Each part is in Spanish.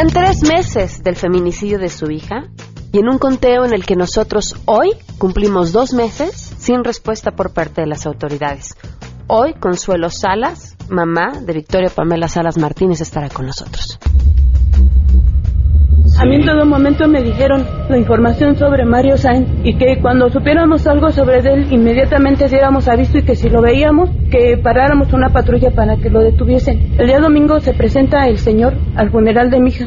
Van tres meses del feminicidio de su hija y en un conteo en el que nosotros hoy cumplimos dos meses sin respuesta por parte de las autoridades. Hoy Consuelo Salas, mamá de Victoria Pamela Salas Martínez, estará con nosotros. A mí en todo momento me dijeron la información sobre Mario Sainz y que cuando supiéramos algo sobre él, inmediatamente diéramos aviso y que si lo veíamos, que paráramos una patrulla para que lo detuviesen. El día domingo se presenta el señor al funeral de mi hija.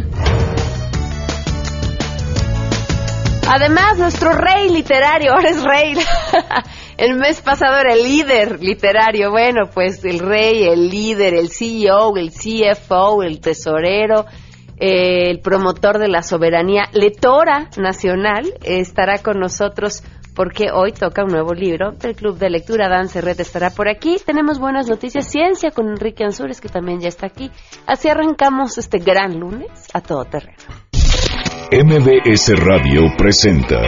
Además, nuestro rey literario, ahora es rey. El mes pasado era el líder literario. Bueno, pues el rey, el líder, el CEO, el CFO, el tesorero, el promotor de la soberanía, Letora Nacional, estará con nosotros porque hoy toca un nuevo libro del Club de Lectura. Dan Red estará por aquí. Tenemos buenas noticias, ciencia con Enrique Ansures, que también ya está aquí. Así arrancamos este gran lunes a todo terreno. MBS Radio presenta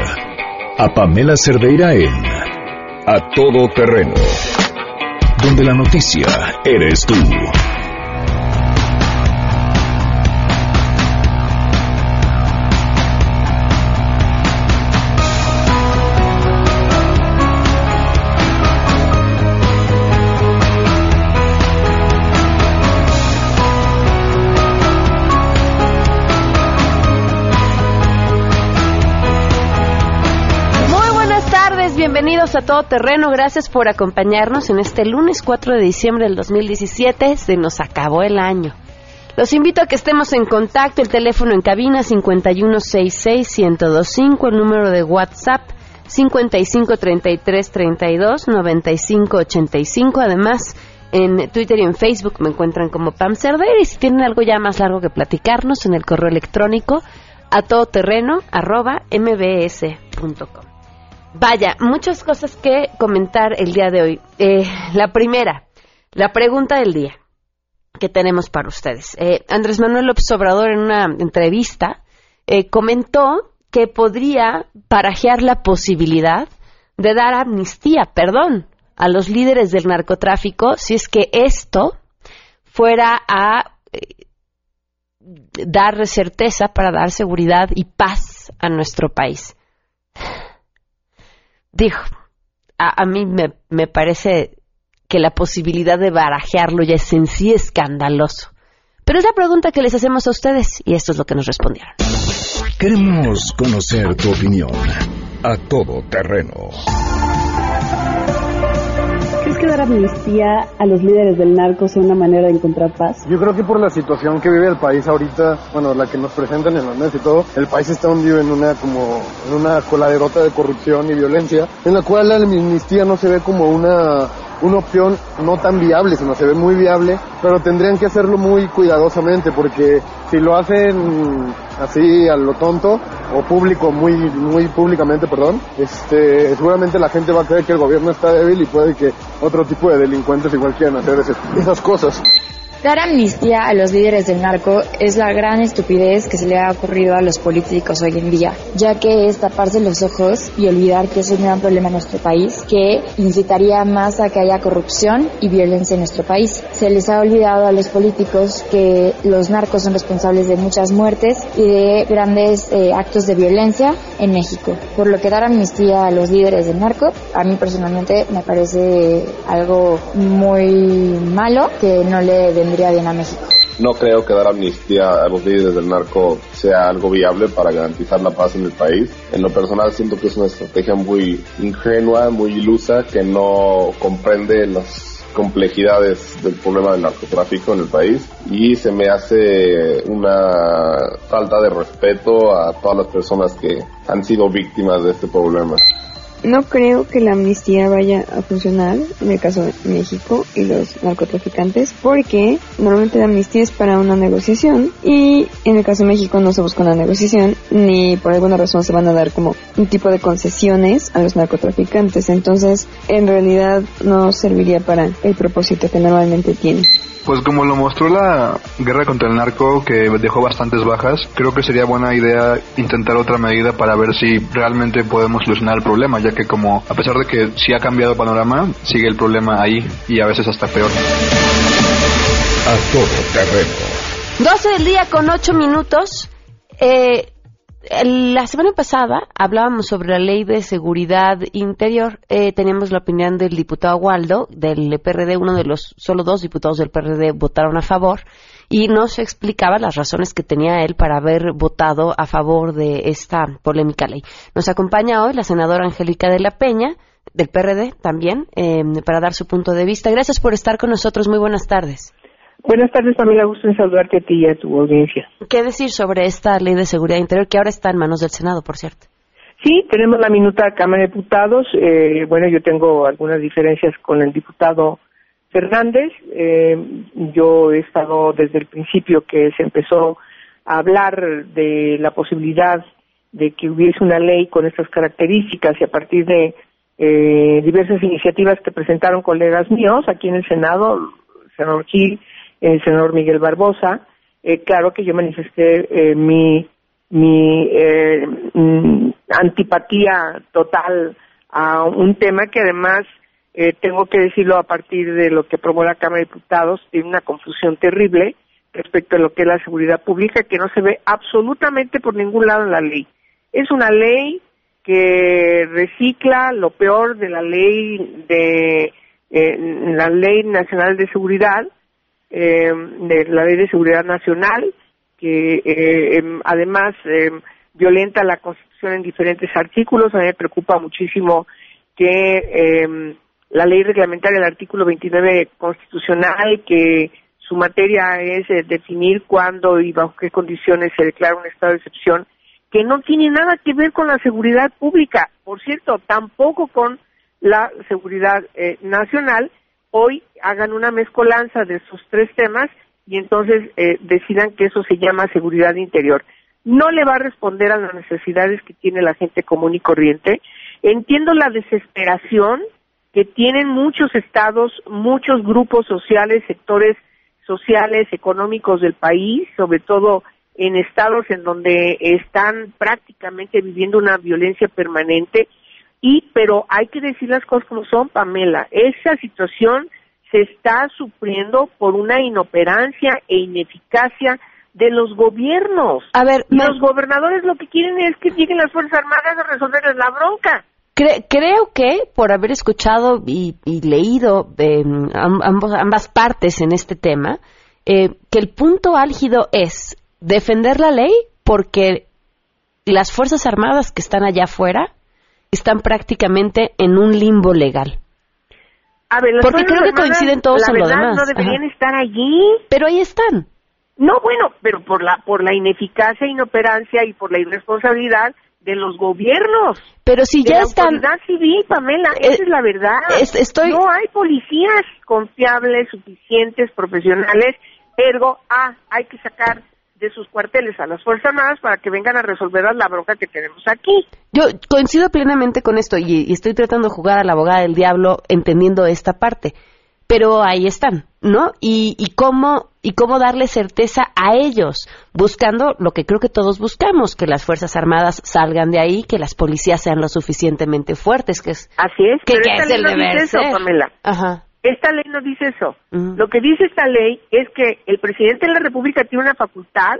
a Pamela Cerdeira en A Todo Terreno, donde la noticia eres tú. A Todo Terreno. Gracias por acompañarnos en este lunes 4 de diciembre del 2017. Se nos acabó el año. Los invito a que estemos en contacto. El teléfono en cabina 5166125, el número de WhatsApp 5533329585. Además, en Twitter y en Facebook me encuentran como Pam Cerdeira. Y si tienen algo ya más largo que platicarnos, en el correo electrónico a todoterreno arroba mbs.com. Vaya, muchas cosas que comentar el día de hoy. Eh, la primera, la pregunta del día que tenemos para ustedes. Eh, Andrés Manuel López Obrador en una entrevista eh, comentó que podría parajear la posibilidad de dar amnistía, perdón, a los líderes del narcotráfico si es que esto fuera a dar certeza para dar seguridad y paz a nuestro país dijo, a, mí me, me, parece que la posibilidad de barajearlo ya es en sí escandaloso. Pero es la pregunta que les hacemos a ustedes y esto es lo que nos respondieron. Queremos conocer tu opinión a todo terreno que dar amnistía a los líderes del narco sea una manera de encontrar paz? Yo creo que por la situación que vive el país ahorita, bueno, la que nos presentan en los medios y todo, el país está hundido en una como en una coladerota de corrupción y violencia, en la cual la amnistía no se ve como una una opción no tan viable, sino se ve muy viable, pero tendrían que hacerlo muy cuidadosamente porque si lo hacen así a lo tonto o público muy muy públicamente, perdón, este seguramente la gente va a creer que el gobierno está débil y puede que otro tipo de delincuentes igual quieran hacer esas cosas. Dar amnistía a los líderes del narco es la gran estupidez que se le ha ocurrido a los políticos hoy en día, ya que es taparse los ojos y olvidar que es un gran problema en nuestro país, que incitaría más a que haya corrupción y violencia en nuestro país. Se les ha olvidado a los políticos que los narcos son responsables de muchas muertes y de grandes eh, actos de violencia en México. Por lo que dar amnistía a los líderes del narco, a mí personalmente me parece algo muy malo que no le No creo que dar amnistía a los líderes del narco sea algo viable para garantizar la paz en el país. En lo personal siento que es una estrategia muy ingenua, muy ilusa, que no comprende las complejidades del problema del narcotráfico en el país y se me hace una falta de respeto a todas las personas que han sido víctimas de este problema. No creo que la amnistía vaya a funcionar en el caso de México y los narcotraficantes porque normalmente la amnistía es para una negociación y en el caso de México no se busca una negociación ni por alguna razón se van a dar como un tipo de concesiones a los narcotraficantes. Entonces en realidad no serviría para el propósito que normalmente tiene. Pues como lo mostró la guerra contra el narco, que dejó bastantes bajas, creo que sería buena idea intentar otra medida para ver si realmente podemos solucionar el problema, ya que como a pesar de que sí ha cambiado el panorama, sigue el problema ahí y a veces hasta peor. A todo terreno 12 del día con 8 minutos. Eh, la semana pasada hablábamos sobre la ley de seguridad interior. Eh, teníamos la opinión del diputado Waldo, del PRD, uno de los solo dos diputados del PRD votaron a favor y nos explicaba las razones que tenía él para haber votado a favor de esta polémica ley. Nos acompaña hoy la senadora Angélica de la Peña, del PRD también, eh, para dar su punto de vista. Gracias por estar con nosotros. Muy buenas tardes. Buenas tardes, Pamela. Gusto en saludarte a ti y a tu audiencia. ¿Qué decir sobre esta ley de seguridad interior que ahora está en manos del Senado, por cierto? Sí, tenemos la minuta Cámara de Diputados. Eh, bueno, yo tengo algunas diferencias con el diputado Fernández. Eh, yo he estado desde el principio que se empezó a hablar de la posibilidad de que hubiese una ley con estas características y a partir de eh, diversas iniciativas que presentaron colegas míos aquí en el Senado, senador Gil, el senador Miguel Barbosa, eh, claro que yo manifesté eh, mi, mi eh, mm, antipatía total a un tema que además eh, tengo que decirlo a partir de lo que aprobó la Cámara de Diputados, tiene una confusión terrible respecto a lo que es la seguridad pública que no se ve absolutamente por ningún lado en la ley. Es una ley que recicla lo peor de la ley de eh, la ley nacional de seguridad, eh, de la ley de seguridad nacional, que eh, em, además em, violenta la Constitución en diferentes artículos. A mí me preocupa muchísimo que la ley reglamentaria del artículo 29 constitucional, que su materia es eh, definir cuándo y bajo qué condiciones se declara un estado de excepción, que no tiene nada que ver con la seguridad pública, por cierto, tampoco con la seguridad eh, nacional, hoy hagan una mezcolanza de esos tres temas y entonces eh, decidan que eso se llama seguridad interior. No le va a responder a las necesidades que tiene la gente común y corriente. Entiendo la desesperación que tienen muchos estados, muchos grupos sociales, sectores sociales, económicos del país, sobre todo en estados en donde están prácticamente viviendo una violencia permanente y pero hay que decir las cosas como son, Pamela, esa situación se está sufriendo por una inoperancia e ineficacia de los gobiernos. A ver, los gobernadores lo que quieren es que lleguen las Fuerzas Armadas a resolverles la bronca. creo que por haber escuchado y, leído eh, ambos, ambas partes en este tema, eh, que el punto álgido es defender la ley porque las Fuerzas Armadas que están allá afuera están prácticamente en un limbo legal. A ver, Porque creo que coinciden todos en lo demás. No deberían Ajá. estar allí. Pero ahí están. No, bueno, pero por la por la ineficacia, inoperancia y por la irresponsabilidad de los gobiernos. Pero si de ya la están autoridad civil, Pamela, Eh, esa es la verdad. es- estoy- No hay policías confiables, suficientes, profesionales, ergo, ah, hay que sacar de sus cuarteles a las Fuerzas Armadas para que vengan a resolver la bronca que tenemos aquí. Yo coincido plenamente con esto y, y estoy tratando de jugar a la abogada del diablo entendiendo esta parte. Pero ahí están, ¿no? Y, y cómo y cómo darle certeza a ellos, buscando lo que creo que todos buscamos, que las fuerzas armadas salgan de ahí, que las policías sean lo suficientemente fuertes, que es Así es, que, pero que es el deber eso. Pamela. Ajá. Esta ley no dice eso. Lo que dice esta ley es que el presidente de la República tiene una facultad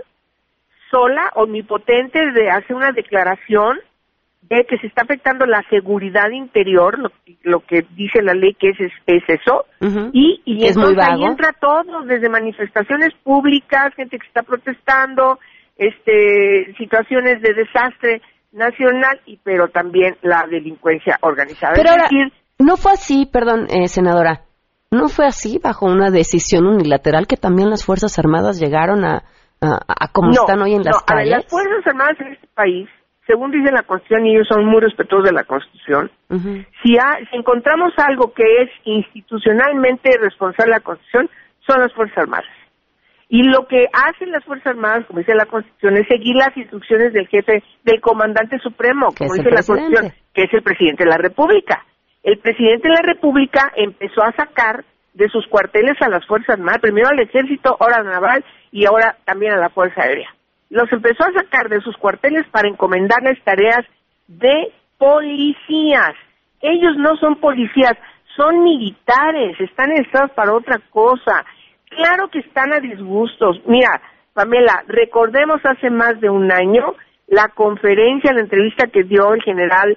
sola, omnipotente, de hacer una declaración de que se está afectando la seguridad interior, lo, lo que dice la ley que es, es, es eso, y, y es entonces ahí entra todo, desde manifestaciones públicas, gente que está protestando, este, situaciones de desastre nacional, y pero también la delincuencia organizada. Pero es ahora, decir, no fue así, perdón, eh, senadora, no fue así bajo una decisión unilateral que también las Fuerzas Armadas llegaron a, a, a como están hoy en las no, ver, calles. las Fuerzas Armadas en este país, según dice la Constitución, y ellos son muy respetuosos de la Constitución, si, ha- si encontramos algo que es institucionalmente responsable de la Constitución, son las Fuerzas Armadas. Y lo que hacen las Fuerzas Armadas, como dice la Constitución, es seguir las instrucciones del jefe, del comandante supremo, como dice la. Constitución, que es el presidente de la República. El presidente de la República empezó a sacar de sus cuarteles a las Fuerzas Armadas, primero al Ejército, ahora al Naval y ahora también a la Fuerza Aérea. Los empezó a sacar de sus cuarteles para encomendarles tareas de policías. Ellos no son policías, son militares, están estados para otra cosa. Claro que están a disgustos. Mira, Pamela, recordemos hace más de un año la conferencia, la entrevista que dio el general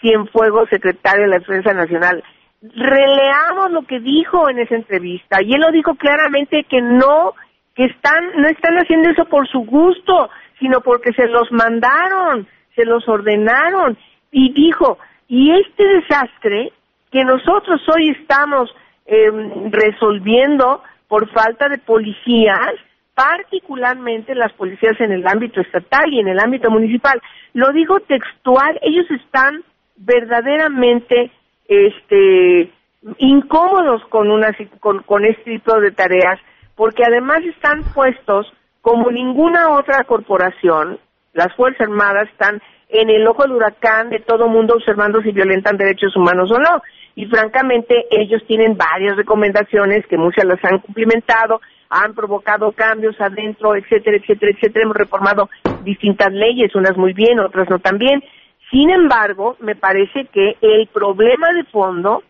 Cienfuegos, secretario de la Defensa Nacional. Releamos lo que dijo en esa entrevista y él lo dijo claramente que no, que están, no están haciendo eso por su gusto, sino porque se los mandaron, se los ordenaron y dijo, y este desastre que nosotros hoy estamos em, resolviendo por falta de policías, particularmente las policías en el ámbito estatal y en el ámbito municipal. Lo digo textual, ellos están verdaderamente este incómodos con una con, con este tipo de tareas porque además están puestos como ninguna otra corporación, las Fuerzas Armadas están en el ojo del huracán de todo mundo observando si violentan derechos humanos o no. Y francamente ellos tienen varias recomendaciones que muchas las han cumplimentado, han provocado cambios adentro, etcétera, etcétera, etcétera. Hemos reformado distintas leyes, unas muy bien, otras no tan bien. Sin embargo, me parece que el problema de fondo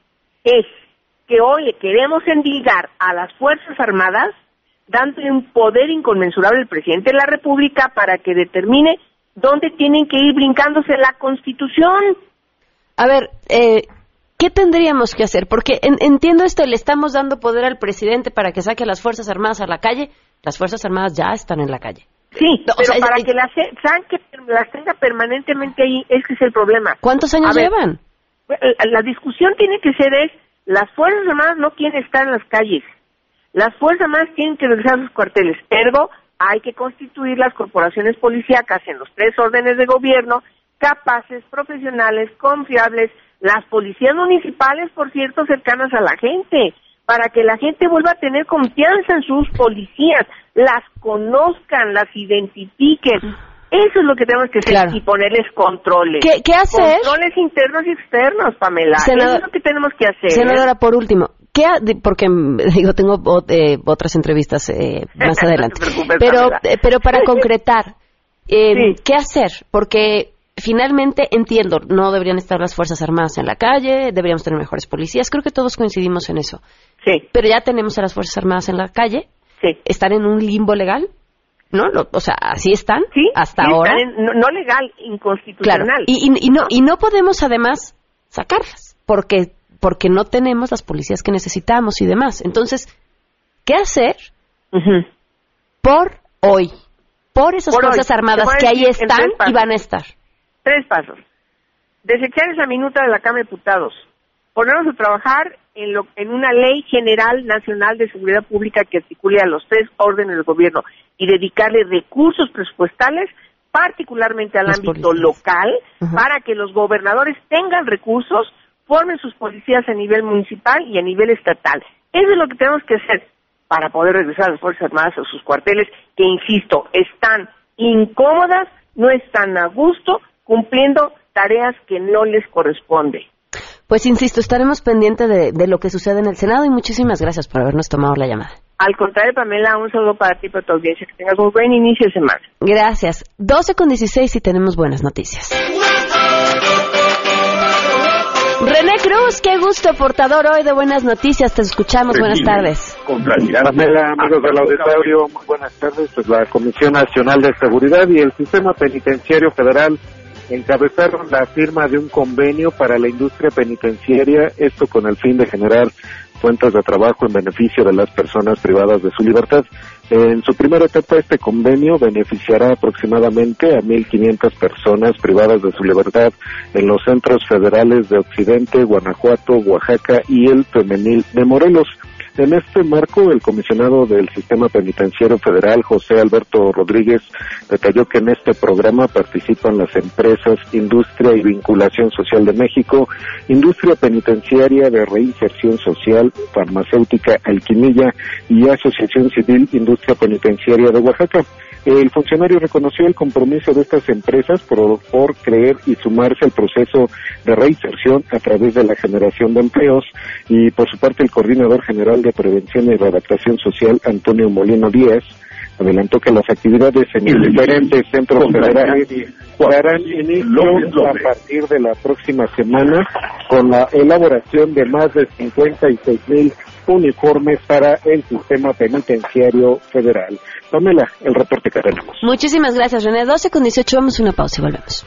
es que hoy le queremos endilgar a las Fuerzas Armadas dándole un poder inconmensurable al presidente de la República para que determine dónde tienen que ir brincándose la Constitución. A ver, eh, ¿Qué tendríamos que hacer? Porque entiendo esto, le estamos dando poder al presidente para que saque a las Fuerzas Armadas a la calle. Las Fuerzas Armadas ya están en la calle. Sí, pero para que las, las tenga permanentemente ahí, ese es el problema. ¿Cuántos años llevan? La discusión tiene que ser es, las Fuerzas Armadas no quieren estar en las calles. Las Fuerzas Armadas tienen que regresar a sus cuarteles. Ergo, hay que constituir las corporaciones policíacas en los tres órdenes de gobierno, capaces, profesionales, confiables, las policías municipales, por cierto, cercanas a la gente, para que la gente vuelva a tener confianza en sus policías, las conozcan, las identifiquen. Eso es lo que tenemos que hacer y ponerles controles. ¿Qué, qué hacer? Controles internos y externos, Pamela. Eso es lo que tenemos que hacer. Senadora, por último, ¿qué porque digo tengo eh, otras entrevistas eh, más adelante, pero eh, pero para concretar, ¿qué hacer? Porque finalmente entiendo, no deberían estar las Fuerzas Armadas en la calle, deberíamos tener mejores policías, creo que todos coincidimos en eso. Sí. Pero ya tenemos a las Fuerzas Armadas en la calle, sí. están en un limbo legal, ¿no? o sea, así están sí, hasta ahora. no, legal, inconstitucional. Claro. Y, y, no, y no podemos además sacarlas, porque, porque no tenemos las policías que necesitamos y demás. Entonces, ¿qué hacer por hoy? Por esas Fuerzas Armadas que ahí están y van a estar. Tres pasos. Desechar esa minuta de la Cámara de Diputados. Ponernos a trabajar en, lo, en una ley general nacional de seguridad pública que articule a los tres órdenes del gobierno y dedicarle recursos presupuestales, particularmente al ámbito local, para que los gobernadores tengan recursos, formen sus policías a nivel municipal y a nivel estatal. Eso es lo que tenemos que hacer para poder regresar a las Fuerzas Armadas a sus cuarteles, que, insisto, están incómodas, no están a gusto, cumpliendo tareas que no les corresponde. Pues insisto, estaremos pendientes de, lo que sucede en el Senado y muchísimas gracias por habernos tomado la llamada. Al contrario, Pamela, un saludo para ti y para tu audiencia. Que tengas un buen inicio de semana. Gracias. 12 con 16 y tenemos buenas noticias. René Cruz, qué gusto, portador hoy de buenas noticias. Te escuchamos. Buenas tardes. Pamela, amigos del auditorio, muy buenas tardes. Pues la Comisión Nacional de Seguridad y el Sistema Penitenciario Federal encabezaron la firma de un convenio para la industria penitenciaria, esto con el fin de generar fuentes de trabajo en beneficio de las personas privadas de su libertad. En su primera etapa, este convenio beneficiará aproximadamente a 1.500 personas privadas de su libertad en los centros federales de Occidente, Guanajuato, Oaxaca y el femenil de Morelos. En este marco, el comisionado del Sistema Penitenciario Federal, José Alberto Rodríguez, detalló que en este programa participan las empresas Industria y Vinculación Social de México, Industria Penitenciaria de Reinserción Social, Farmacéutica Alquimilla y Asociación Civil Industria Penitenciaria de Oaxaca. El funcionario reconoció el compromiso de estas empresas por, por, creer y sumarse al proceso de reinserción a través de la generación de empleos y por su parte el coordinador general de prevención y redactación social, Antonio Molino Díaz, adelantó que las actividades en diferentes centros federales darán inicio a partir de la próxima semana con la elaboración de más de 56 mil uniformes para el sistema penitenciario federal. Pamela, el reporte que tenemos. Muchísimas gracias, René. 12 con 18, vamos a una pausa y volvemos.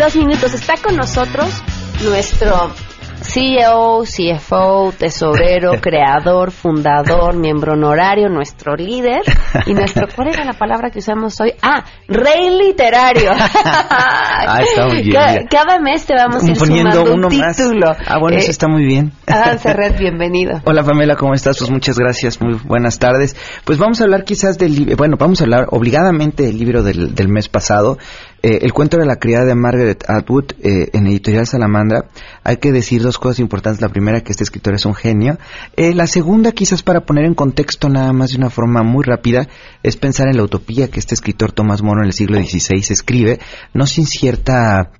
Dos minutos. Está con nosotros nuestro CEO, CFO, tesorero, creador, fundador, miembro honorario, nuestro líder y nuestro, ¿cuál era la palabra que usamos hoy? Ah, rey literario. ah, está muy bien. Cada, cada, mes te vamos a ir Poniendo sumando uno un más. título. Ah, bueno, eso Eh, está muy bien. Adam Serret, bienvenido. Hola Pamela, ¿cómo estás? Pues muchas gracias, muy buenas tardes. Pues vamos a hablar quizás del libro, bueno, vamos a hablar obligadamente del libro del, del mes pasado, eh, El cuento de la criada de Margaret Atwood eh, en Editorial Salamandra. Hay que decir dos cosas importantes. La primera, que este escritor es un genio. Eh, la segunda, quizás para poner en contexto nada más de una forma muy rápida, es pensar en la utopía que este escritor Tomás Moro en el siglo XVI escribe, no sin cierta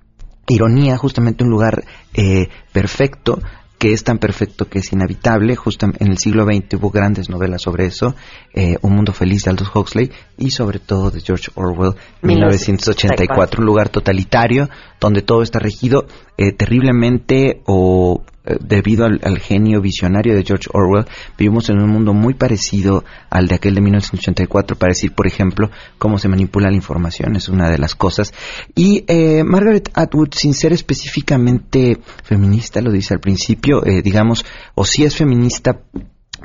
ironía, justamente un lugar eh, perfecto, que es tan perfecto que es inhabitable. Justo en el siglo XX hubo grandes novelas sobre eso, eh, Un mundo feliz de Aldous Huxley y sobre todo de George Orwell, 1984, un lugar totalitario donde todo está regido eh, terriblemente o debido al, genio visionario de George Orwell, vivimos en un mundo muy parecido al de aquel de 1984, para decir, por ejemplo, cómo se manipula la información, es una de las cosas. Y eh, Margaret Atwood, sin ser específicamente feminista, lo dice al principio, eh, digamos, o sí es feminista,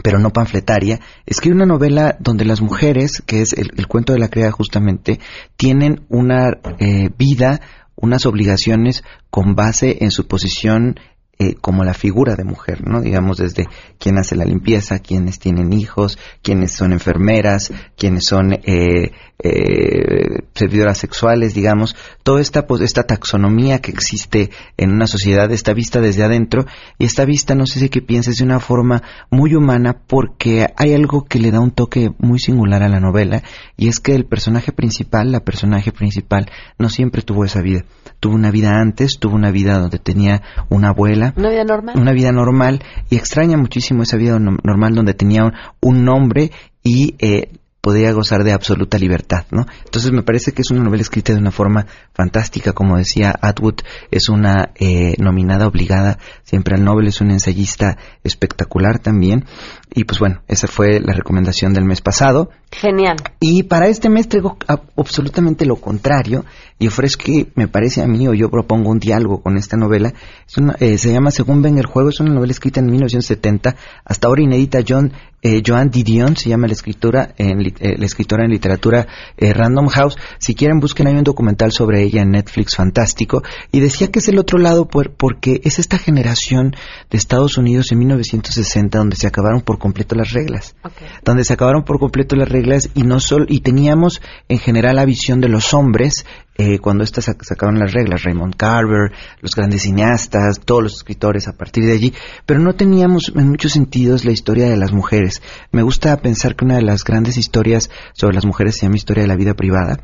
pero no panfletaria, escribe una novela donde las mujeres, que es el, el cuento de la criada justamente, tienen una eh, vida, unas obligaciones con base en su posición eh, como la figura de mujer, ¿no? Digamos desde quién hace la limpieza, quienes tienen hijos, quienes son enfermeras, quienes son eh, eh, servidoras sexuales, digamos, toda esta, pues, esta taxonomía que existe en una sociedad está vista desde adentro y está vista, no sé si que pienses, de una forma muy humana porque hay algo que le da un toque muy singular a la novela y es que el personaje principal, la personaje principal, no siempre tuvo esa vida. Tuvo una vida antes, tuvo una vida donde tenía una abuela, una vida normal. Una vida normal y extraña muchísimo esa vida no, normal donde tenía un, un nombre y eh, podía gozar de absoluta libertad, ¿no? Entonces me parece que es una novela escrita de una forma fantástica, como decía Atwood, es una eh, nominada obligada siempre al Nobel, es un ensayista espectacular también. Y pues bueno, esa fue la recomendación del mes pasado. Genial. Y para este mes traigo absolutamente lo contrario y ofrezco que me parece a mí o yo propongo un diálogo con esta novela. Es una, eh, se llama Según ven el juego, es una novela escrita en 1970, hasta ahora inédita. John eh, Joan Didion se llama la escritora en, eh, la escritora en literatura eh, Random House. Si quieren busquen hay un documental sobre ella en Netflix fantástico y decía que es el otro lado por, porque es esta generación de Estados Unidos en 1960 donde se acabaron por completo las reglas, okay. donde se acabaron por completo las reglas y no solo y teníamos en general la visión de los hombres eh, cuando estas sacaron las reglas, Raymond Carver, los grandes cineastas, todos los escritores a partir de allí, pero no teníamos en muchos sentidos la historia de las mujeres. Me gusta pensar que una de las grandes historias sobre las mujeres se llama Historia de la vida privada.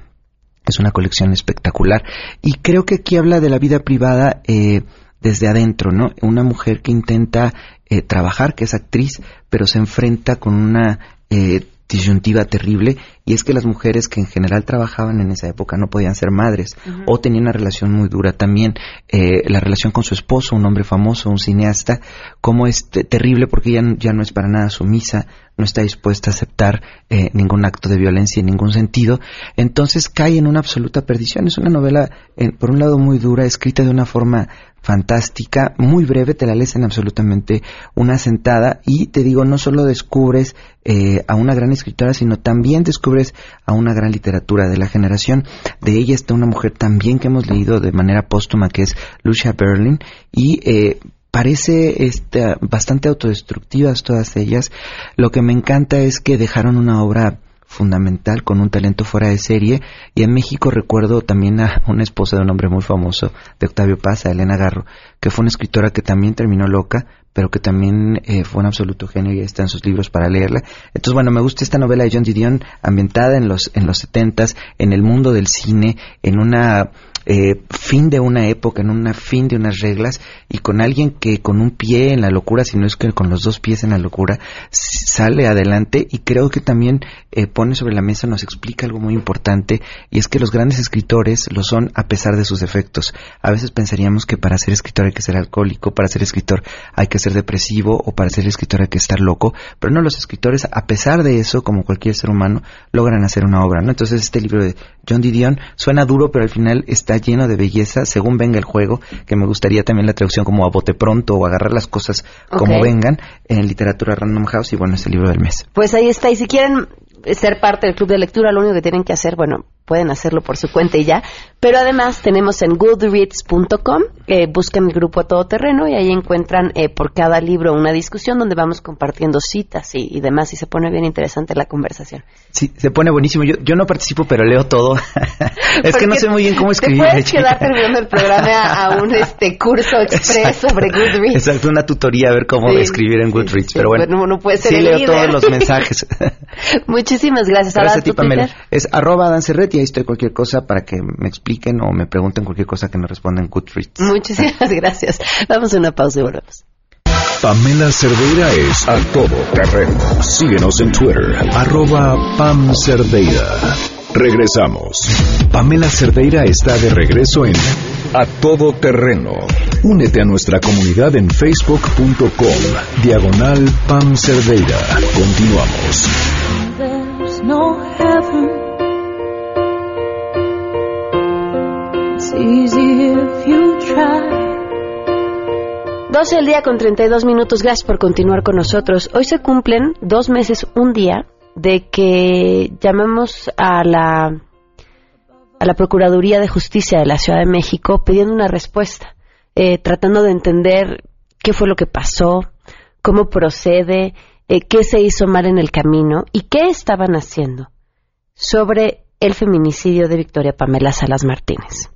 Es una colección espectacular y creo que aquí habla de la vida privada eh, desde adentro, ¿no? Una mujer que intenta eh, trabajar, que es actriz, pero se enfrenta con una eh, disyuntiva terrible y es que las mujeres que en general trabajaban en esa época no podían ser madres uh -huh. o tenían una relación muy dura también eh, la relación con su esposo un hombre famoso un cineasta como es terrible porque ella ya no es para nada sumisa no está dispuesta a aceptar eh, ningún acto de violencia en ningún sentido entonces cae en una absoluta perdición es una novela eh, por un lado muy dura escrita de una forma fantástica, muy breve, te la lees en absolutamente una sentada y te digo, no solo descubres eh, a una gran escritora, sino también descubres a una gran literatura de la generación. De ella está una mujer también que hemos leído de manera póstuma, que es Lucia Berlin, y eh, parece este, bastante autodestructivas todas ellas. Lo que me encanta es que dejaron una obra fundamental, con un talento fuera de serie. Y en México recuerdo también a una esposa de un hombre muy famoso, de Octavio Paz, a Elena Garro, que fue una escritora que también terminó loca, pero que también eh, fue un absoluto genio y está en sus libros para leerla. Entonces, bueno, me gusta esta novela de John Didion, ambientada en los, en los setentas, en el mundo del cine, en una eh, fin de una época, en una fin de unas reglas y con alguien que con un pie en la locura, si no es que con los dos pies en la locura, sale adelante y creo que también eh, pone sobre la mesa, nos explica algo muy importante y es que los grandes escritores lo son a pesar de sus defectos. A veces pensaríamos que para ser escritor hay que ser alcohólico, para ser escritor hay que ser depresivo o para ser escritor hay que estar loco, pero no los escritores a pesar de eso, como cualquier ser humano, logran hacer una obra, ¿no? Entonces este libro de John Didion suena duro, pero al final está lleno de belleza según venga el juego, que me gustaría también la traducción como a bote pronto o agarrar las cosas como vengan en literatura Random House y bueno, es el libro del mes. Pues ahí está, y si quieren ser parte del club de lectura, lo único que tienen que hacer, bueno, pueden hacerlo por su cuenta y ya. Pero además tenemos en goodreads.com, eh, buscan el grupo a todo terreno y ahí encuentran eh, por cada libro una discusión donde vamos compartiendo citas y, demás y se pone bien interesante la conversación. Sí, se pone buenísimo. Yo, yo no participo, pero leo todo. es que no sé muy bien cómo escribir. Te puedes quedar terminando el programa a, un este curso express sobre Goodreads. Exacto, una tutoría a ver cómo escribir en Goodreads. pero bueno, no puede ser sí leo todos los mensajes. Muchísimas gracias. Gracias a ti, Pamela. Es arroba y ahí estoy cualquier cosa para que me expliquen o me pregunten cualquier cosa que no respondan Goodreads. Muchísimas gracias. Vamos a una pausa y volvemos. Pamela Cerdeira es a todo terreno. Síguenos en Twitter, arroba Pam Cerdeira. Regresamos. Pamela Cerdeira está de regreso en A Todo Terreno. Únete a nuestra comunidad en facebook.com, diagonal Pam Cerdeira. Continuamos. 12 el día con 32 minutos. Gracias por continuar con nosotros. Hoy se cumplen dos meses, un día, de que llamamos a la, a la Procuraduría de Justicia de la Ciudad de México pidiendo una respuesta, eh, tratando de entender qué fue lo que pasó, cómo procede, eh, qué se hizo mal en el camino y qué estaban haciendo sobre el feminicidio de Victoria Pamela Salas Martínez.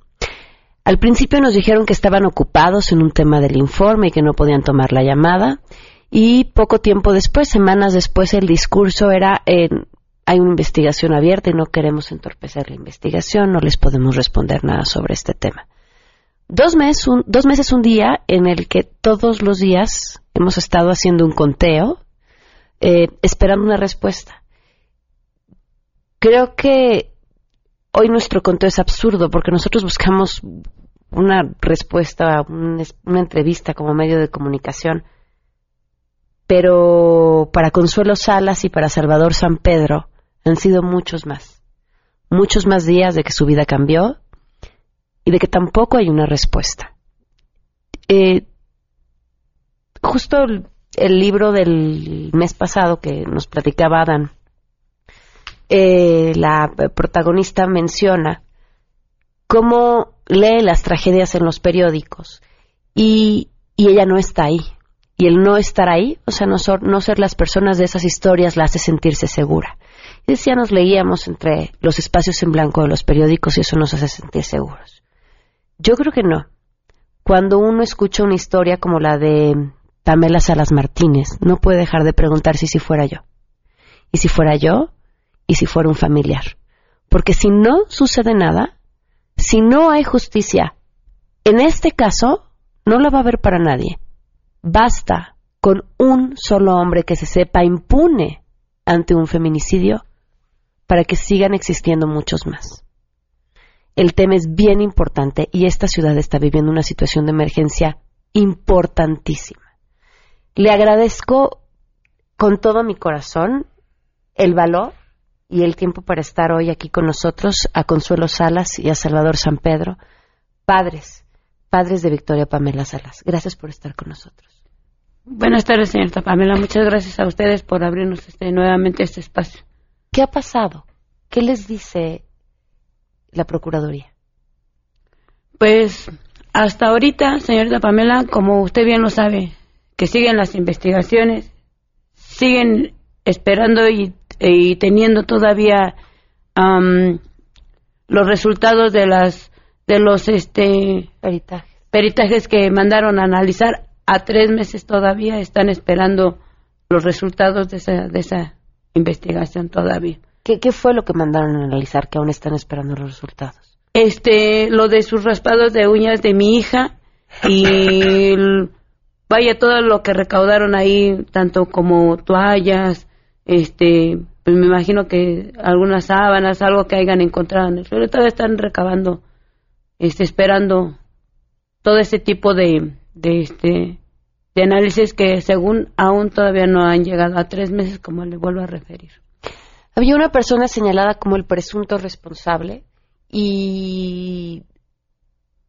Al principio nos dijeron que estaban ocupados en un tema del informe y que no podían tomar la llamada. Y poco tiempo después, semanas después, el discurso era hay una investigación abierta y no queremos entorpecer la investigación, no les podemos responder nada sobre este tema. Dos, meses un, dos meses, un día en el que todos los días hemos estado haciendo un conteo, eh, esperando una respuesta. Creo que hoy nuestro conteo es absurdo porque nosotros buscamos una respuesta, una entrevista como medio de comunicación. Pero para Consuelo Salas y para Salvador San Pedro han sido muchos más. Muchos más días de que su vida cambió y de que tampoco hay una respuesta. Eh, justo el, libro del mes pasado que nos platicaba Adán, eh, la protagonista menciona cómo lee las tragedias en los periódicos y, ella no está ahí. Y el no estar ahí, o sea, no, no ser las personas de esas historias la hace sentirse segura. Y decía, nos leíamos entre los espacios en blanco de los periódicos y eso nos hace sentir seguros. Yo creo que no. Cuando uno escucha una historia como la de Pamela Salas Martínez, no puede dejar de preguntarse si fuera yo. Y si fuera yo, y si fuera un familiar. Porque si no sucede nada, si no hay justicia, en este caso, no la va a haber para nadie. Basta con un solo hombre que se sepa impune ante un feminicidio para que sigan existiendo muchos más. El tema es bien importante y esta ciudad está viviendo una situación de emergencia importantísima. Le agradezco con todo mi corazón el valor y el tiempo para estar hoy aquí con nosotros a Consuelo Salas y a Salvador San Pedro, padres, padres de Victoria Pamela Salas. Gracias por estar con nosotros. Buenas tardes, señorita Pamela. Muchas gracias a ustedes por abrirnos este, nuevamente este espacio. ¿Qué ha pasado? ¿Qué les dice la Procuraduría? Pues hasta ahorita, señorita Pamela, como usted bien lo sabe, que siguen las investigaciones, siguen esperando y y teniendo todavía am, los resultados de las de los este Peritajes. peritajes que mandaron a analizar a tres meses todavía están esperando los resultados de esa de esa investigación todavía ¿Qué, ¿Qué fue lo que mandaron a analizar que aún están esperando los resultados? este lo de sus raspados de uñas de mi hija y el- vaya todo lo que recaudaron ahí tanto como toallas este pues me imagino que algunas sábanas algo que hayan encontrado en el suelo todavía están recabando este esperando todo ese tipo de de este de análisis que según aún todavía no han llegado a tres meses como le vuelvo a referir Había una persona señalada como el presunto responsable y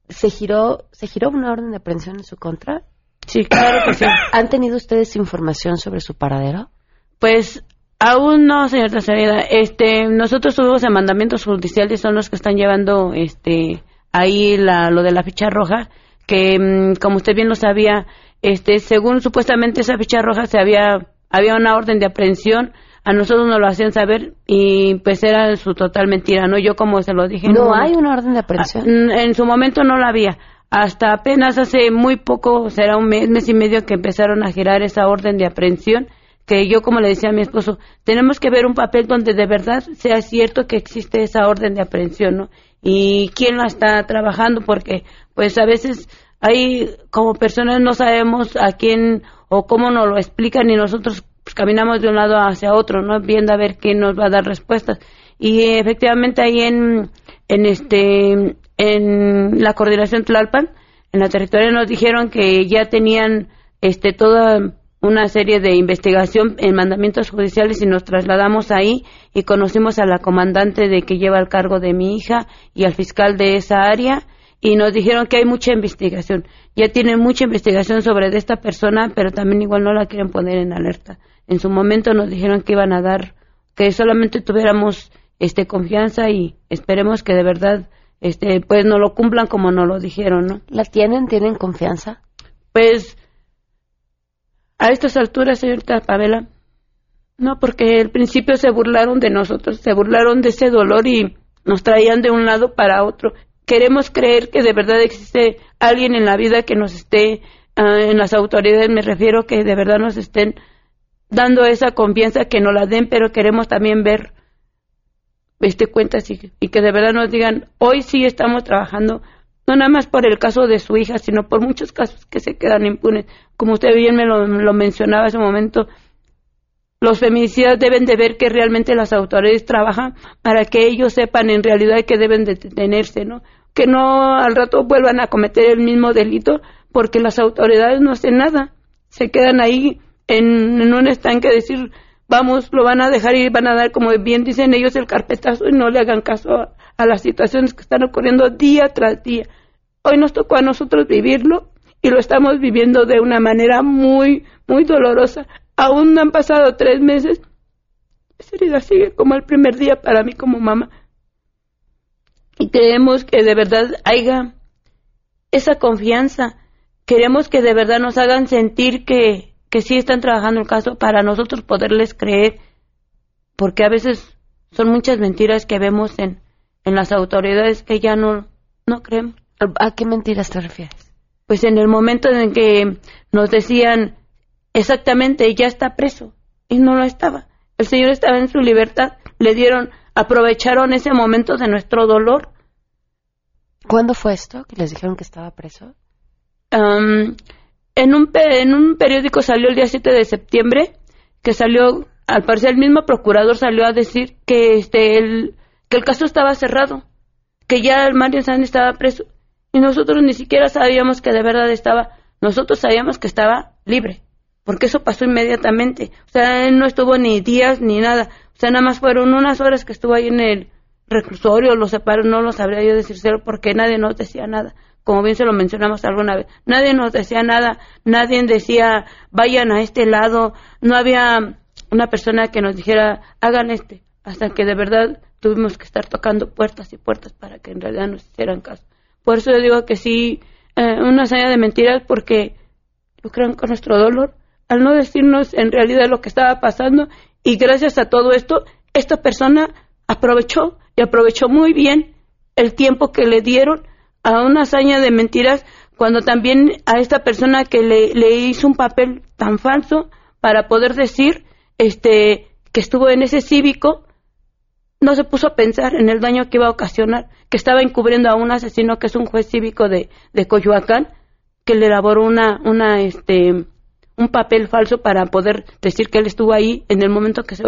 se giró, se giró una orden de aprehensión en su contra. sí claro que sí ¿Han tenido ustedes información sobre su paradero? Pues aún no, señor Trasereda. Este, nosotros tuvimos en mandamientos judiciales, son los que están llevando este ahí la, lo de la ficha roja, que mm, como usted bien lo sabía, este, según supuestamente esa ficha roja se había había una orden de aprehensión, a nosotros nos lo hacían saber y pues era su total mentira, ¿no? Yo como se lo dije. No momento- hay una orden de aprehensión. Mm, En su momento no la había. Hasta apenas hace muy poco, será un mes, mes y medio que empezaron a girar esa orden de aprehensión, que yo como le decía a mi esposo, tenemos que ver un papel donde de verdad sea cierto que existe esa orden de aprehensión, ¿no? Y quién la está trabajando, porque pues a veces hay como personas no sabemos a quién o cómo nos lo explican y nosotros pues, caminamos de un lado hacia otro, ¿no? Viendo a ver quién nos va a dar respuestas. Y efectivamente ahí en, en este, en la coordinación Tlalpan, en la territorial nos dijeron que ya tenían este toda una serie de investigación en mandamientos judiciales y nos trasladamos ahí y conocimos a la comandante de que lleva el cargo de mi hija y al fiscal de esa área y nos dijeron que hay mucha investigación. Ya tienen mucha investigación sobre de esta persona, pero también igual no la quieren poner en alerta. En su momento nos dijeron que iban a dar, que solamente tuviéramos este confianza y esperemos que de verdad este pues no lo cumplan como nos lo dijeron, ¿no? ¿La tienen? ¿Tienen confianza? Pues a estas alturas, señorita Pavela, no, porque al principio se burlaron de nosotros, se burlaron de ese dolor y nos traían de un lado para otro. Queremos creer que de verdad existe alguien en la vida que nos esté, ah, en las autoridades me refiero, que de verdad nos estén dando esa confianza, que nos la den, pero queremos también ver este cuentas y, y que de verdad nos digan, hoy sí estamos trabajando, no nada más por el caso de su hija, sino por muchos casos que se quedan impunes. Como usted bien me lo, mencionaba hace un momento, los feminicidas deben de ver que realmente las autoridades trabajan para que ellos sepan en realidad que deben de detenerse, ¿no? Que no al rato vuelvan a cometer el mismo delito porque las autoridades no hacen nada. Se quedan ahí en, un estanque decir, vamos, lo van a dejar y van a dar, como bien dicen ellos, el carpetazo y no le hagan caso a, a las situaciones que están ocurriendo día tras día. Hoy nos tocó a nosotros vivirlo y lo estamos viviendo de una manera muy, muy dolorosa. Aún no han pasado tres meses. Esa herida sigue como el primer día para mí como mamá. Y creemos que de verdad haya esa confianza. Queremos que de verdad nos hagan sentir que, que sí están trabajando el caso para nosotros poderles creer. Porque a veces son muchas mentiras que vemos en, en las autoridades que ya no, no creemos. ¿A qué mentiras te refieres? Pues en el momento en que nos decían exactamente ya está preso y no lo estaba. El señor estaba en su libertad. Le dieron, aprovecharon ese momento de nuestro dolor. ¿Cuándo fue esto? ¿Que les dijeron que estaba preso? Um, en, un en un periódico salió el día 7 de septiembre que salió, al parecer el mismo procurador salió a decir que este el, que el caso estaba cerrado, que ya Mario Sánchez estaba preso y nosotros ni siquiera sabíamos que de verdad estaba, nosotros sabíamos que estaba libre, porque eso pasó inmediatamente, o sea, él no estuvo ni días ni nada, o sea, nada más fueron unas horas que estuvo ahí en el reclusorio, lo separó, no lo sabría yo decírselo porque nadie nos decía nada, como bien se lo mencionamos alguna vez, nadie nos decía nada, nadie decía vayan a este lado, no había una persona que nos dijera hagan este, hasta que de verdad tuvimos que estar tocando puertas y puertas para que en realidad nos hicieran caso. Por eso yo digo que sí, eh, una señal de mentiras porque lucran con nuestro dolor al no decirnos en realidad lo que estaba pasando Y gracias a todo esto, esta persona aprovechó y aprovechó muy bien el tiempo que le dieron a una hazaña de mentiras cuando también a esta persona que le, le hizo un papel tan falso para poder decir este que estuvo en ese cívico no se puso a pensar en el daño que iba a ocasionar, que estaba encubriendo a un asesino que es un juez cívico de, de Coyoacán, que le elaboró una, una, este, un papel falso para poder decir que él estuvo ahí en el momento que, se,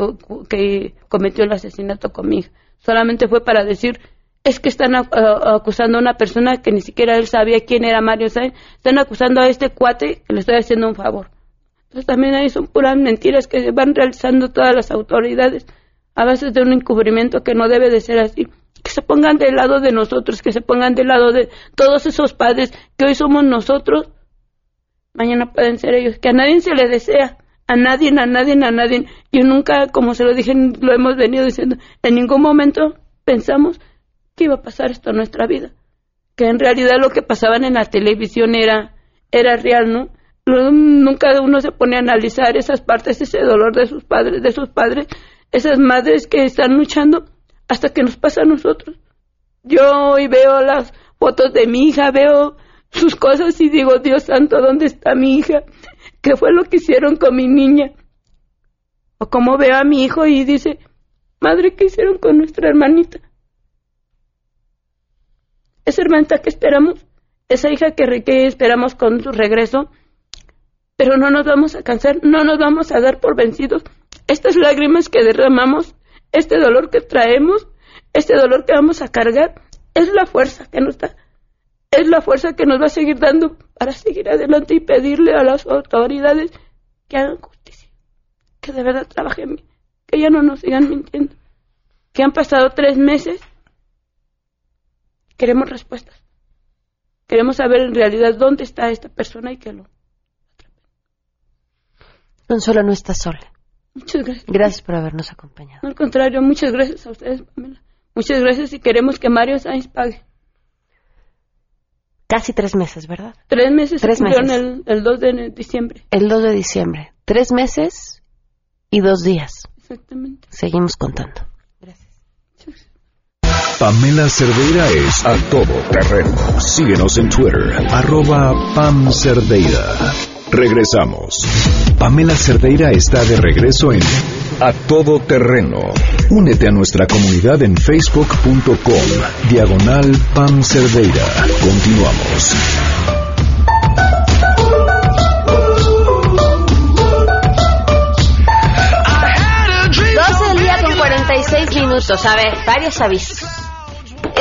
que cometió el asesinato conmigo. Solamente fue para decir, es que están acusando a una persona que ni siquiera él sabía quién era Mario Sáenz, están acusando a este cuate que le estoy haciendo un favor. Entonces también ahí son puras mentiras que van realizando todas las autoridades a base de un encubrimiento que no debe de ser así. Que se pongan del lado de nosotros, que se pongan del lado de todos esos padres que hoy somos nosotros, mañana pueden ser ellos, que a nadie se le desea, a nadie, a nadie, a nadie. Yo nunca, como se lo dije, lo hemos venido diciendo, en ningún momento pensamos que iba a pasar esto en nuestra vida. Que en realidad lo que pasaban en la televisión era, era real, ¿no? Nunca uno se pone a analizar esas partes, ese dolor de sus padres, de sus padres, esas madres que están luchando hasta que nos pasa a nosotros. Yo hoy veo las fotos de mi hija, veo sus cosas y digo, Dios santo, ¿dónde está mi hija? ¿Qué fue lo que hicieron con mi niña? O como veo a mi hijo y dice, madre, ¿qué hicieron con nuestra hermanita? Esa hermanita que esperamos, esa hija que, esperamos con su regreso, pero no nos vamos a cansar, no nos vamos a dar por vencidos. Estas lágrimas que derramamos, este dolor que traemos, este dolor que vamos a cargar, es la fuerza que nos da es la fuerza que nos va a seguir dando para seguir adelante y pedirle a las autoridades que hagan justicia, que de verdad trabajen, que ya no nos sigan mintiendo, que han pasado tres meses, queremos respuestas, queremos saber en realidad dónde está esta persona y que lo Consuelo no está sola. Muchas gracias. Gracias por habernos acompañado. al contrario, muchas gracias a ustedes, Pamela. Muchas gracias y queremos que Mario Sainz pague. Casi tres meses, ¿verdad? Tres meses tres meses. El, el 2 de diciembre. El 2 de diciembre. Tres meses y dos días. Exactamente. Seguimos contando. Gracias. Pamela Cerdeira es a todo terreno. Síguenos en Twitter, arroba Pam Cerdeira. Regresamos. Pamela Cerdeira está de regreso en A Todo Terreno. Únete a nuestra comunidad en facebook.com. Diagonal Pam Cerdeira. Continuamos. 12 del día con 46 minutos. A ver, varios avisos.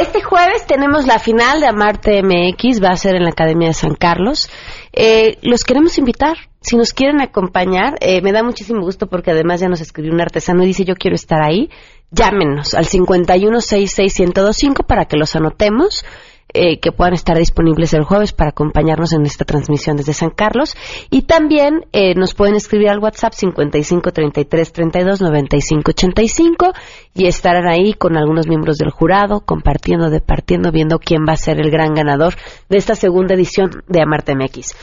Este jueves tenemos la final de Amarte MX, va a ser en la Academia de San Carlos. Eh, los queremos invitar. Si nos quieren acompañar, eh, me da muchísimo gusto porque además ya nos escribió un artesano y dice yo quiero estar ahí. Llámenos al 5166125 para que los anotemos. Eh, que puedan estar disponibles el jueves para acompañarnos en esta transmisión desde San Carlos. Y también eh, nos pueden escribir al WhatsApp 55 33 32 95 85 y estarán ahí con algunos miembros del jurado, compartiendo, departiendo, viendo quién va a ser el gran ganador de esta segunda edición de Amarte MX.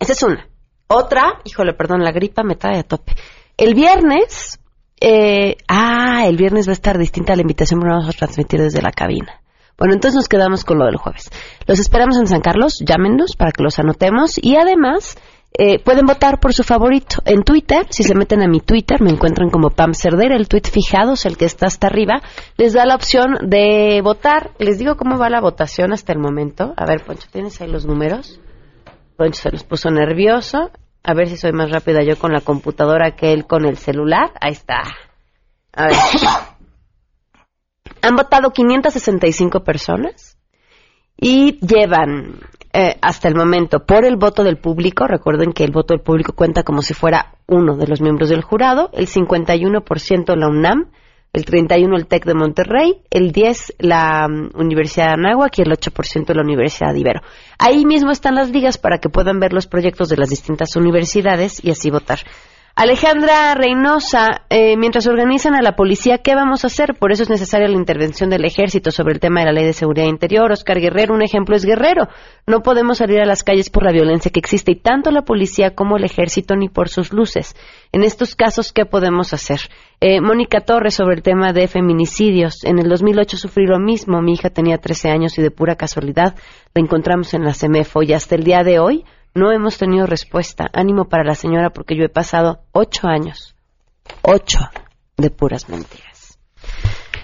Esa es una. Otra, híjole, perdón, la gripa me trae a tope. El viernes, eh, ah, el viernes va a estar distinta la invitación, pero vamos a transmitir desde la cabina. Bueno, entonces nos quedamos con lo del jueves. Los esperamos en San Carlos, llámenos para que los anotemos y además eh, pueden votar por su favorito en Twitter. Si se meten a mi Twitter, me encuentran como Pam Cerdera, el tweet fijados, el que está hasta arriba, les da la opción de votar. Les digo cómo va la votación hasta el momento. A ver, Poncho, ¿tienes ahí los números? Poncho se los puso nervioso. A ver si soy más rápida yo con la computadora que él con el celular. Ahí está. A ver. Han votado 565 personas y llevan eh, hasta el momento por el voto del público, recuerden que el voto del público cuenta como si fuera uno de los miembros del jurado, el 51% la UNAM, el 31% el TEC de Monterrey, el 10% la um, Universidad de Anáhuac y el 8% la Universidad de Ibero. Ahí mismo están las ligas para que puedan ver los proyectos de las distintas universidades y así votar. Alejandra Reynosa, eh, mientras organizan a la policía, ¿qué vamos a hacer? Por eso es necesaria la intervención del ejército sobre el tema de la ley de seguridad interior. Oscar Guerrero, un ejemplo es Guerrero. No podemos salir a las calles por la violencia que existe y tanto la policía como el ejército ni por sus luces. En estos casos, ¿qué podemos hacer? Eh, Mónica Torres sobre el tema de feminicidios. En el 2008 sufrí lo mismo. Mi hija tenía 13 años y de pura casualidad la encontramos en la CEMEFO y hasta el día de hoy no hemos tenido respuesta. Ánimo para la señora porque yo he pasado ocho años, ocho de puras mentiras.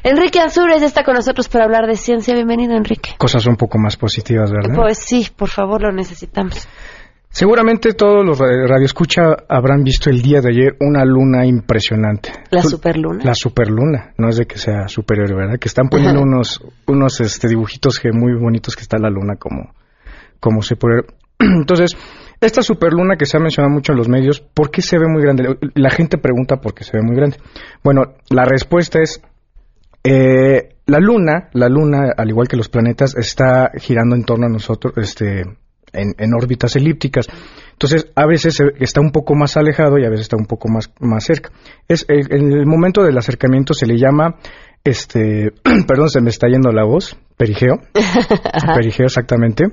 Enrique Azures está con nosotros para hablar de ciencia. Bienvenido, Enrique. Cosas un poco más positivas, ¿verdad? Pues sí, por favor, lo necesitamos. Seguramente todos los radioescucha habrán visto el día de ayer una luna impresionante. ¿La superluna? La superluna, no es de que sea superior, ¿verdad? Que están poniendo unos unos este, dibujitos que muy bonitos que está la luna como como superior. Entonces, esta superluna que se ha mencionado mucho en los medios, ¿por qué se ve muy grande? La gente pregunta por qué se ve muy grande. Bueno, la respuesta es eh, la luna, la luna, al igual que los planetas, está girando en torno a nosotros, este, en, órbitas elípticas. Entonces, a veces está un poco más alejado y a veces está un poco más, más cerca. Es en el momento del acercamiento se le llama este, perdón, se me está yendo la voz, perigeo, perigeo exactamente.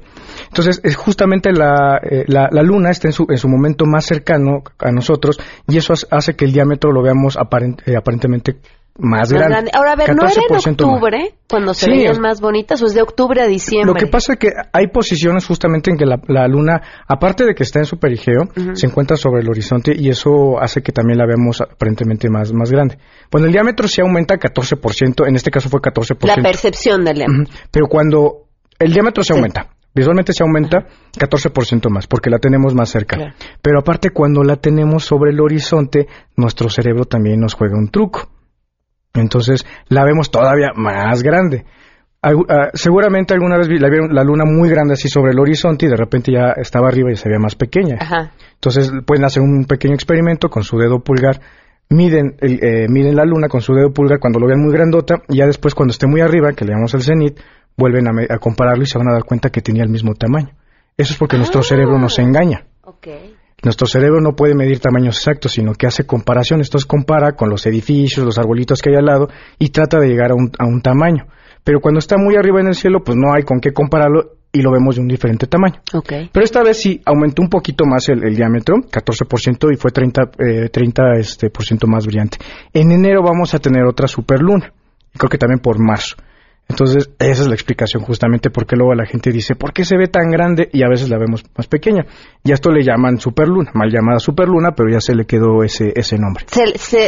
Entonces, es justamente la, eh, la, luna está en su, en su momento más cercano a nosotros y eso hace que el diámetro lo veamos eh, aparentemente más, grande. Ahora, a ver, ¿no era en octubre cuando se veían más bonitas o es de octubre a diciembre? Lo que pasa es que hay posiciones justamente en que la, luna, aparte de que está en su perigeo, se encuentra sobre el horizonte y eso hace que también la veamos aparentemente más, más grande. Bueno, el diámetro sí aumenta 14%, en este caso fue 14%. La percepción del diámetro. Pero cuando el diámetro se aumenta, Visualmente se aumenta 14% más porque la tenemos más cerca. Pero aparte cuando la tenemos sobre el horizonte, nuestro cerebro también nos juega un truco. Entonces la vemos todavía más grande. Ah, seguramente alguna vez la vieron la luna muy grande así sobre el horizonte y de repente ya estaba arriba y se veía más pequeña. Entonces pueden hacer un pequeño experimento con su dedo pulgar, miden, eh, miden la luna con su dedo pulgar cuando lo vean muy grandota y ya después cuando esté muy arriba, que le llamamos el cenit, vuelven a, compararlo y se van a dar cuenta que tenía el mismo tamaño. Eso es porque nuestro cerebro nos ah, engaña. Nuestro cerebro no puede medir tamaños exactos, sino que hace comparaciones. Entonces compara con los edificios, los arbolitos que hay al lado y trata de llegar a un, a un tamaño. Pero cuando está muy arriba en el cielo, pues no hay con qué compararlo y lo vemos de un diferente tamaño. Pero esta vez sí aumentó un poquito más el, diámetro, 14%, y fue 30%, eh, 30 este, por ciento más brillante. En enero vamos a tener otra superluna, creo que también por marzo. Entonces, esa es la explicación justamente porque luego la gente dice, ¿por qué se ve tan grande? Y a veces la vemos más pequeña. Y a esto le llaman superluna, mal llamada superluna, pero ya se le quedó ese, ese nombre.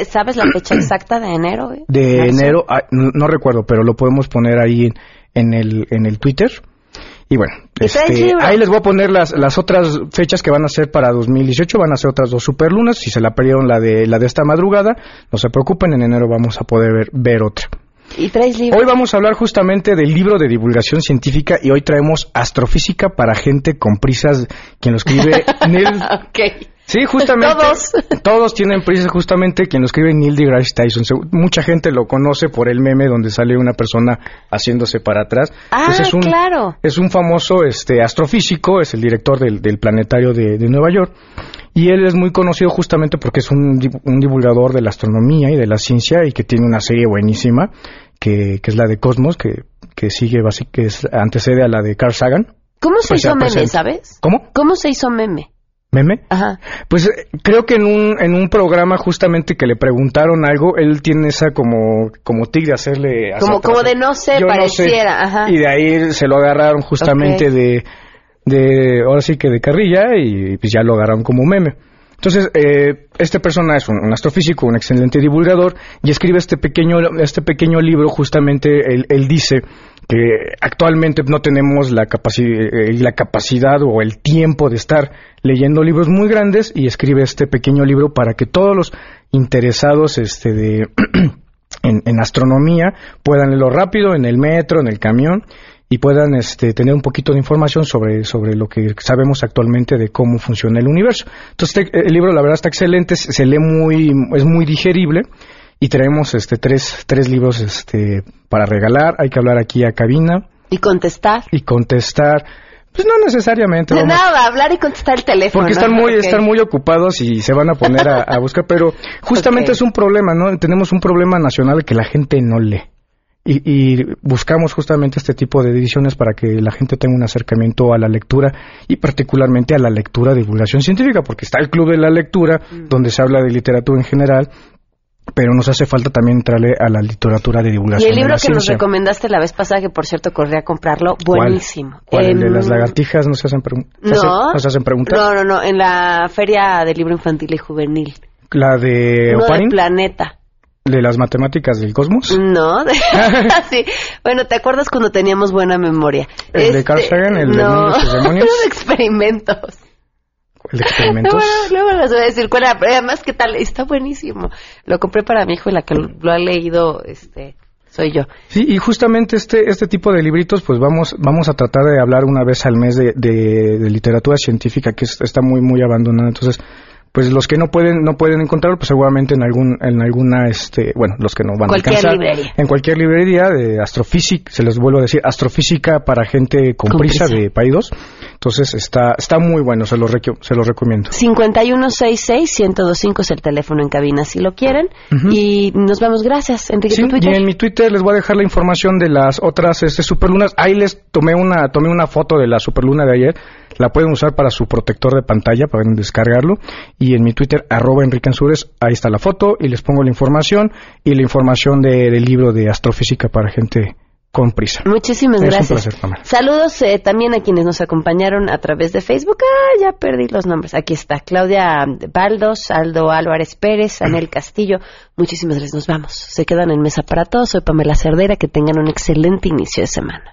sabes la fecha exacta de enero? De enero, ah, no, recuerdo, pero lo podemos poner ahí en, el, en el Twitter. Y bueno, este, ahí les voy a poner las, las otras fechas que van a ser para 2018, van a ser otras dos superlunas, si se la perdieron la de, la de esta madrugada, no se preocupen, en enero vamos a poder ver, ver otra. Hoy vamos a hablar justamente del libro de divulgación científica y hoy traemos astrofísica para gente con prisas, quien lo escribe Neil. Sí, justamente. Todos. Todos tienen prisas, justamente quien lo escribe Neil deGrasse Tyson. Mucha gente lo conoce por el meme donde sale una persona haciéndose para atrás. Ah, pues es un, claro. Es un famoso este, astrofísico, es el director del, planetario de, de Nueva York. Y él es muy conocido justamente porque es un, divulgador de la astronomía y de la ciencia y que tiene una serie buenísima que, es la de Cosmos, que, que sigue, que antecede a la de Carl Sagan. ¿Cómo se hizo meme, sabes? ¿Cómo? ¿Cómo se hizo meme? ¿Meme? Ajá. Pues eh, creo que en un, en un programa justamente que le preguntaron algo, él tiene esa como, como tic de hacerle... Como, como de no sé, pareciera. Ajá. Y de ahí se lo agarraron justamente de de, ahora sí que de carrilla y pues ya lo agarraron como meme. Entonces, eh, este persona es un, astrofísico, un excelente divulgador, y escribe este pequeño, este pequeño libro, justamente él, dice que actualmente no tenemos la, eh, la capacidad o el tiempo de estar leyendo libros muy grandes, y escribe este pequeño libro para que todos los interesados este, de, en, en astronomía puedan leerlo rápido, en el metro, en el camión, y puedan este, tener un poquito de información sobre, sobre lo que sabemos actualmente de cómo funciona el universo. Entonces, este, el libro, la verdad, está excelente, se lee muy, es muy digerible y traemos este, tres, tres libros este, para regalar. Hay que hablar aquí a cabina. Y contestar. Y contestar. Pues no necesariamente. De vamos. nada, hablar y contestar el teléfono. Porque están muy, están muy ocupados y se van a poner a, a buscar, pero justamente es un problema, ¿no? Tenemos un problema nacional que la gente no lee. Y, y buscamos justamente este tipo de ediciones para que la gente tenga un acercamiento a la lectura y particularmente a la lectura de divulgación científica, porque está el Club de la Lectura, Mm. donde se habla de literatura en general, pero nos hace falta también entrarle a la literatura de Y divulgación el de libro que nos recomendaste la vez pasada, que por cierto corrí a comprarlo, ¿Cuál? buenísimo. ¿Cuál? ¿El de Em, las lagartijas? ¿No se hacen, pregun- se hacen- No. ¿no se hacen preguntas? No, no, no, en la Feria del Libro Infantil y Juvenil. ¿La de Uno de Oparin? Planeta. ¿De las matemáticas del cosmos? No, de- sí. Bueno, ¿te acuerdas cuando teníamos buena memoria? ¿El de Carl Sagan, el de no, y Demonios? de experimentos. ¿El de experimentos? Bueno, luego les voy a decir cuál era, pero además, ¿qué tal? Está buenísimo. Lo compré para mi hijo y la que lo ha leído, este, soy yo. Sí, y justamente este, este tipo de libritos, pues vamos, vamos a tratar de hablar una vez al mes de, de- de literatura científica que es- está muy, muy abandonada. Entonces, pues los que no pueden, no pueden encontrarlo, pues seguramente en algún, en alguna, este, bueno, los que no van Cualquier a alcanzar. librería. En cualquier librería de astrofísica, se les vuelvo a decir, astrofísica para gente con, Con prisa, prisa. de Paídos. Entonces está, está muy bueno, se los, se los recomiendo. 5166-1025 es el teléfono en cabina si lo quieren. Y nos vemos, gracias, Enrique, Sí, Twitter. y en mi Twitter les voy a dejar la información de las otras este, superlunas. Ahí les tomé una, tomé una foto de la superluna de ayer. La pueden usar para su protector de pantalla, pueden descargarlo. Y en mi Twitter, arroba Enrique Ansures, ahí está la foto y les pongo la información y la información de- del libro de astrofísica para gente con prisa. Muchísimas Es un gracias. placer, Pamela. Saludos eh, también a quienes nos acompañaron a través de Facebook. Ah, ya perdí los nombres. Aquí está Claudia Baldos, Aldo Álvarez Pérez, Anel Castillo. Muchísimas gracias. Nos vamos. Se quedan en mesa para todos. Soy Pamela Cerdera. Que tengan un excelente inicio de semana.